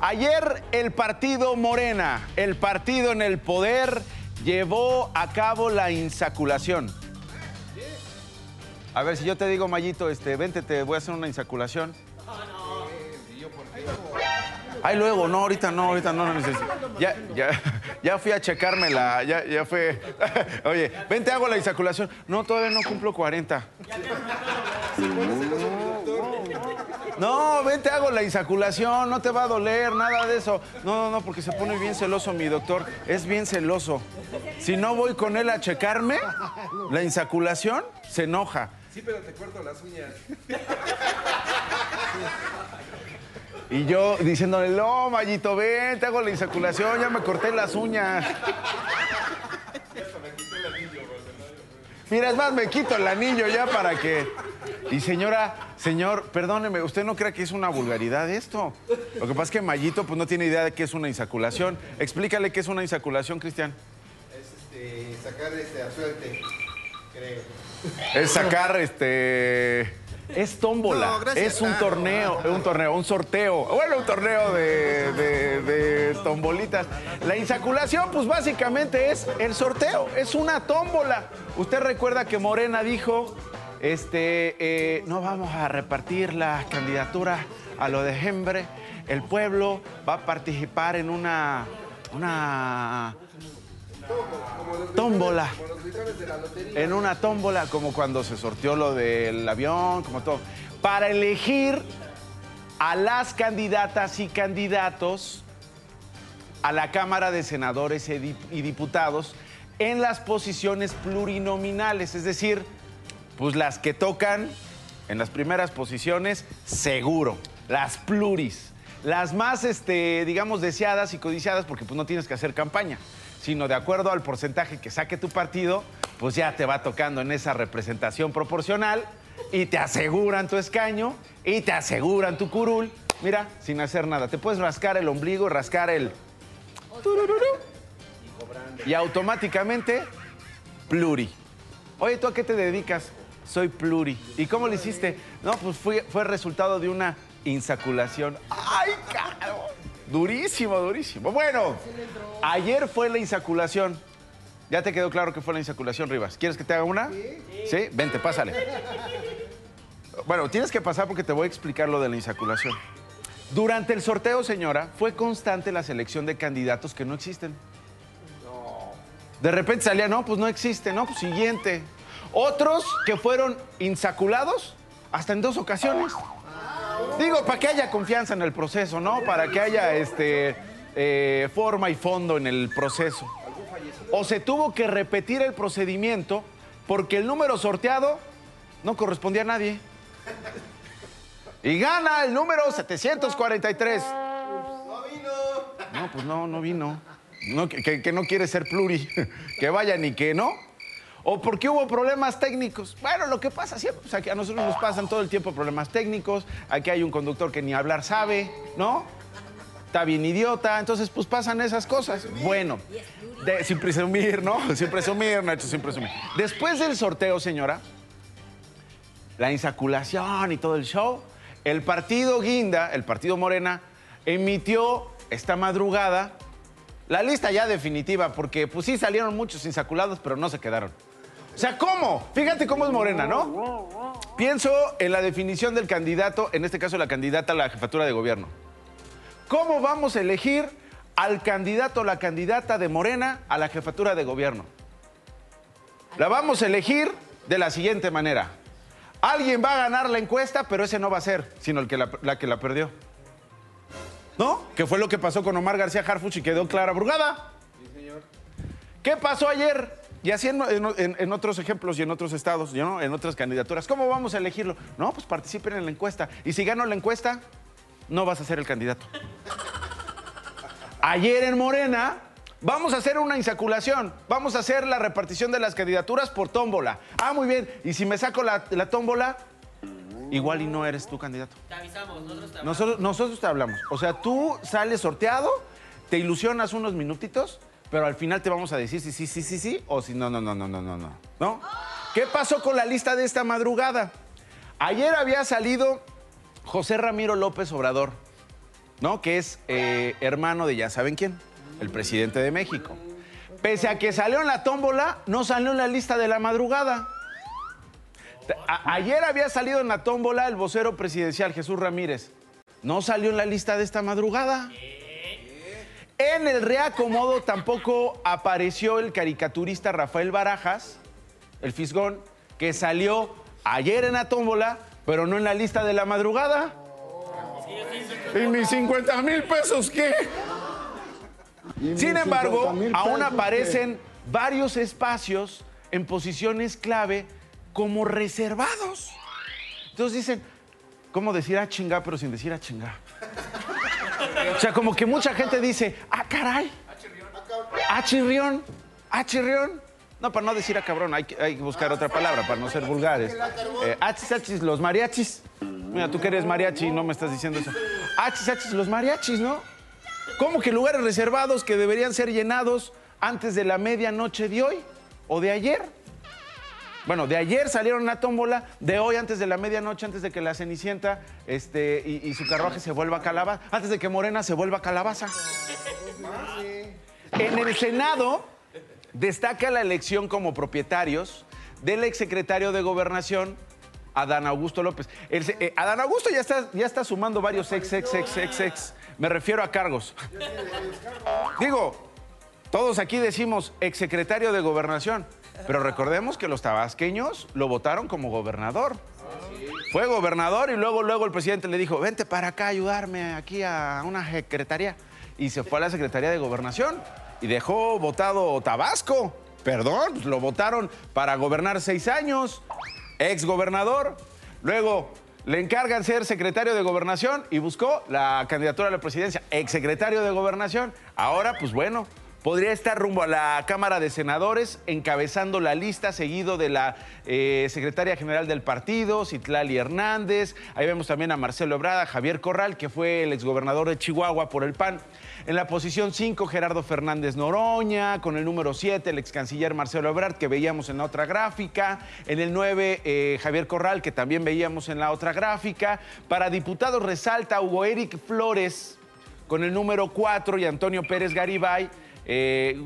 Ayer el partido Morena, el partido en el poder, llevó a cabo la insaculación. A ver, si yo te digo, Mayito, este, vente, te voy a hacer una insaculación. Ay, luego, no, ahorita no, ahorita no, no necesito. Ya, ya, ya fui a checármela, ya, ya fue. Oye, vente, hago la insaculación. No, todavía no cumplo 40. No, vente, hago la insaculación, no te va a doler, nada de eso. No, no, no, porque se pone bien celoso mi doctor, es bien celoso. Si no voy con él a checarme, la insaculación, se enoja. Sí, pero te corto las uñas. Y yo diciéndole, no, Mayito, ven, te hago la insaculación, ya me corté las uñas. Mira, es más, me quito el anillo ya para que... Y señora, señor, perdóneme, ¿usted no cree que es una vulgaridad esto? Lo que pasa es que Mayito pues no tiene idea de qué es una insaculación. Explícale qué es una insaculación, Cristian. Es este, sacar este, a suerte, creo. Es sacar, este... Es tómbola, No, gracias. es un Ah, torneo, un torneo, un sorteo. Bueno, un torneo de, de- de tombolitas. La insaculación, pues básicamente es el sorteo, es una tómbola. Usted recuerda que Morena dijo, este, eh, no vamos a repartir las candidaturas a lo de Hembre. El pueblo va a participar en una, una tómbola en una tómbola, como cuando se sorteó lo del avión, como todo, para elegir a las candidatas y candidatos a la Cámara de Senadores y Diputados en las posiciones plurinominales, es decir, pues las que tocan en las primeras posiciones, seguro, las pluris, las más, este, digamos, deseadas y codiciadas, porque pues no tienes que hacer campaña, sino de acuerdo al porcentaje que saque tu partido, pues ya te va tocando en esa representación proporcional y te aseguran tu escaño y te aseguran tu curul, mira, sin hacer nada. Te puedes rascar el ombligo, rascar el... y automáticamente, pluri. Oye, ¿tú a qué te dedicas? Soy pluri. ¿Y cómo lo hiciste? No, pues fue, fue resultado de una insaculación. ¡Ay, caro! Durísimo, durísimo. Bueno, ayer fue la insaculación. ¿Ya te quedó claro que fue la insaculación, Rivas? ¿Quieres que te haga una? Sí. Vente, pásale. Bueno, tienes que pasar porque te voy a explicar lo de la insaculación. Durante el sorteo, señora, fue constante la selección de candidatos que no existen. De repente salía, no, pues no existe, no, pues siguiente. Otros que fueron insaculados hasta en dos ocasiones. Digo, para que haya confianza en el proceso, ¿no? Para que haya este, eh, forma y fondo en el proceso. O se tuvo que repetir el procedimiento porque el número sorteado no correspondía a nadie. Y gana el número 743. No, pues no, no vino. No, que, que- no quiere ser pluri. Que vaya ni que no. O porque hubo problemas técnicos. Bueno, lo que pasa siempre, pues aquí a nosotros nos pasan todo el tiempo problemas técnicos. Aquí hay un conductor que ni hablar sabe, ¿no? Está bien idiota. Entonces, pues pasan esas cosas. Bueno, de- sin presumir, ¿no? Sin presumir, Nacho, sin presumir. Después del sorteo, señora, la insaculación y todo el show, el partido Guinda, el partido Morena, emitió esta madrugada la lista ya definitiva, porque pues sí salieron muchos insaculados, pero no se quedaron. O sea, ¿cómo? Fíjate cómo es Morena, ¿no? Pienso en la definición del candidato, en este caso la candidata a la jefatura de gobierno. ¿Cómo vamos a elegir al candidato o la candidata de Morena a la jefatura de gobierno? La vamos a elegir de la siguiente manera. Alguien va a ganar la encuesta, pero ese no va a ser, sino el que la, la que la perdió. ¿No? Que fue lo que pasó con Omar García Harfuch y quedó Clara Brugada. ¿Qué pasó ayer? Y así en, en- en otros ejemplos y en otros estados, ¿no? en otras candidaturas. ¿Cómo vamos a elegirlo? No, pues participen en la encuesta. Y si gano la encuesta, no vas a ser el candidato. Ayer en Morena vamos a hacer una insaculación. Vamos a hacer la repartición de las candidaturas por tómbola. Ah, muy bien. Y si me saco la, la tómbola, igual y no eres tu candidato. Te avisamos, nosotros te Nosotros, nosotros te hablamos. O sea, tú sales sorteado, te ilusionas unos minutitos, pero al final te vamos a decir si sí, sí, sí, sí, o si no, no, no, no, no, no, no. ¿No? ¿Qué pasó con la lista de esta madrugada? Ayer había salido José Ramiro López Obrador. ¿no? Que es eh, hermano de ya saben quién, el presidente de México. Pese a que salió en la tómbola, no salió en la lista de la madrugada. Ayer había salido en la tómbola el vocero presidencial Jesús Ramírez. No salió en la lista de esta madrugada. En el reacomodo tampoco apareció el caricaturista Rafael Barajas, el fisgón, que salió ayer en la tómbola, pero no en la lista de la madrugada. ¿Y mis 50 mil pesos qué? Sin embargo, aún aparecen varios espacios en posiciones clave como reservados. Entonces dicen, ¿cómo decir a chinga pero sin decir a chinga? O sea, como que mucha gente dice, ah, caray. A chirrión. A chirrión. No, para no decir a cabrón, hay que, buscar otra palabra para no ser vulgares. Eh, achis, achis, los mariachis. Mira, tú que eres mariachi, no me estás diciendo eso. Achis, achis, los mariachis, ¿no? ¿Cómo que lugares reservados que deberían ser llenados antes de la medianoche de hoy o de ayer? Bueno, de ayer salieron una tómbola, de hoy antes de la medianoche, antes de que la Cenicienta este, y, su carruaje se vuelva calabaza, antes de que Morena se vuelva calabaza. En el Senado destaca la elección como propietarios del exsecretario de Gobernación, Adán Augusto López. Eh, Adán Augusto ya está, ya está sumando varios ex, ex, ex, ex, ex. Me refiero a cargos. Digo, todos aquí decimos exsecretario de Gobernación, pero recordemos que los tabasqueños lo votaron como gobernador. Fue gobernador y luego, luego el presidente le dijo, vente para acá a ayudarme aquí a una secretaría. Y se fue a la Secretaría de Gobernación y dejó votado Tabasco. Perdón, lo votaron para gobernar seis años. Ex gobernador. Luego le encargan ser secretario de Gobernación y buscó la candidatura a la presidencia. Ex secretario de Gobernación. Ahora, pues bueno, podría estar rumbo a la Cámara de Senadores, encabezando la lista, seguido de la eh, secretaria general del partido, Citlali Hernández. Ahí vemos también a Marcelo Ebrada, Javier Corral, que fue el exgobernador de Chihuahua por el PAN. En la posición 5, Gerardo Fernández Noroña. Con el número 7, el ex canciller Marcelo Ebrard, que veíamos en la otra gráfica. En el 9, Javier Corral, que también veíamos en la otra gráfica. Para diputados resalta Hugo Eric Flores, con el número 4, y Antonio Pérez Garibay. Eh,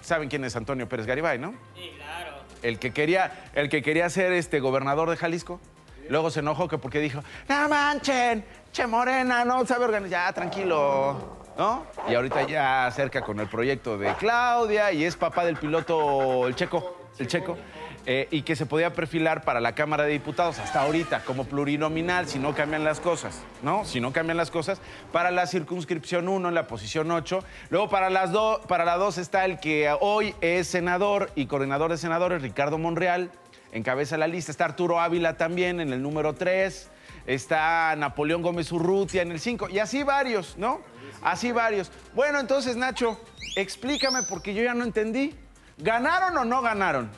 ¿Saben quién es Antonio Pérez Garibay, no? Sí, claro. El que quería, el que quería ser este gobernador de Jalisco. Luego se enojó que porque dijo, no manchen, che Morena, no sabe organizar, ya tranquilo, ¿no? Y ahorita ya acerca con el proyecto de Claudia y es papá del piloto, el checo, el checo, eh, y que se podía perfilar para la Cámara de Diputados hasta ahorita como plurinominal, si no cambian las cosas, ¿no? Si no cambian las cosas, para la circunscripción 1 en la posición 8. Luego para, las do- para la 2 está el que hoy es senador y coordinador de senadores, Ricardo Monreal, encabeza la lista. Está Arturo Ávila también en el número 3. Está Napoleón Gómez Urrutia en el 5. Y así varios, ¿no? Así varios. Bueno, entonces, Nacho, explícame porque yo ya no entendí. ¿Ganaron o no ganaron?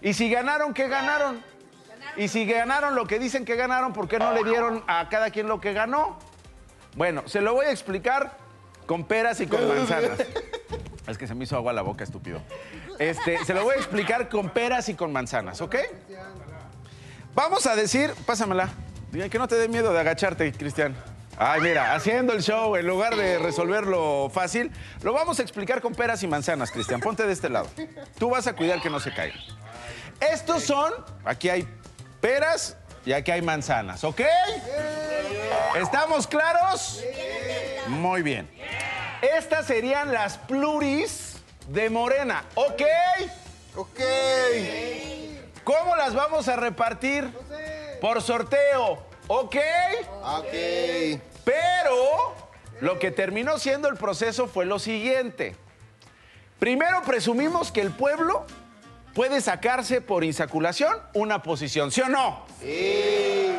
Y si ganaron, ¿qué ganaron? Y si ganaron lo que dicen que ganaron, ¿por qué no le dieron a cada quien lo que ganó? Bueno, se lo voy a explicar con peras y con manzanas. Es que se me hizo agua la boca, estúpido. Este, se lo voy a explicar con peras y con manzanas, ¿ok? Vamos a decir, pásamela. Diga que no te dé miedo de agacharte, Cristian. Ay, mira, haciendo el show en lugar de resolverlo fácil, lo vamos a explicar con peras y manzanas, Cristian. Ponte de este lado. Tú vas a cuidar que no se caiga. Estos son, aquí hay peras y aquí hay manzanas, ¿ok? ¿Estamos claros? Muy bien. Estas serían las pluris de Morena, ¿ok? Ok. ¿Cómo las vamos a repartir? Por sorteo, ¿ok? Ok. Pero lo que terminó siendo el proceso fue lo siguiente. Primero presumimos que el pueblo puede sacarse por insaculación una posición, ¿sí o no? Sí.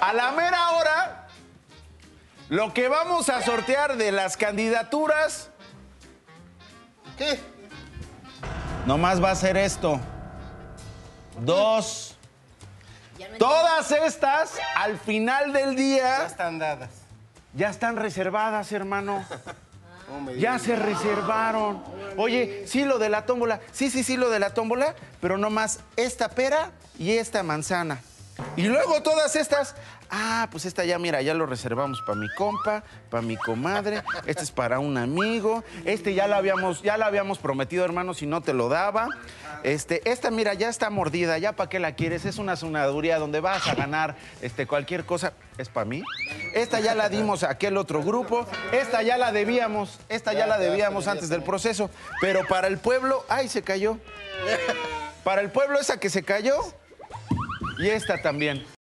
A la mera hora, lo que vamos a sortear de las candidaturas ¿Qué? nomás va a ser esto. Dos. Ya no Todas estas, al final del Ya día, están dadas. ya están reservadas, hermano. ¿Cómo me Ya se reservaron. Oye, sí, lo de la tómbola. Sí, sí, sí, lo de la tómbola, pero no más esta pera y esta manzana. Y luego todas estas, ah, pues esta ya, mira, ya lo reservamos para mi compa, para mi comadre, este es para un amigo, este ya la habíamos, ya habíamos prometido, hermano, si no te lo daba. Este, esta, mira, ya está mordida, ya para qué la quieres, es una sonaduría donde vas a ganar este, cualquier cosa, es para mí. Esta ya la dimos a aquel otro grupo, esta ya la debíamos, esta ya la debíamos antes del proceso, pero para el pueblo, ay, se cayó. Para el pueblo esa que se cayó y esta también.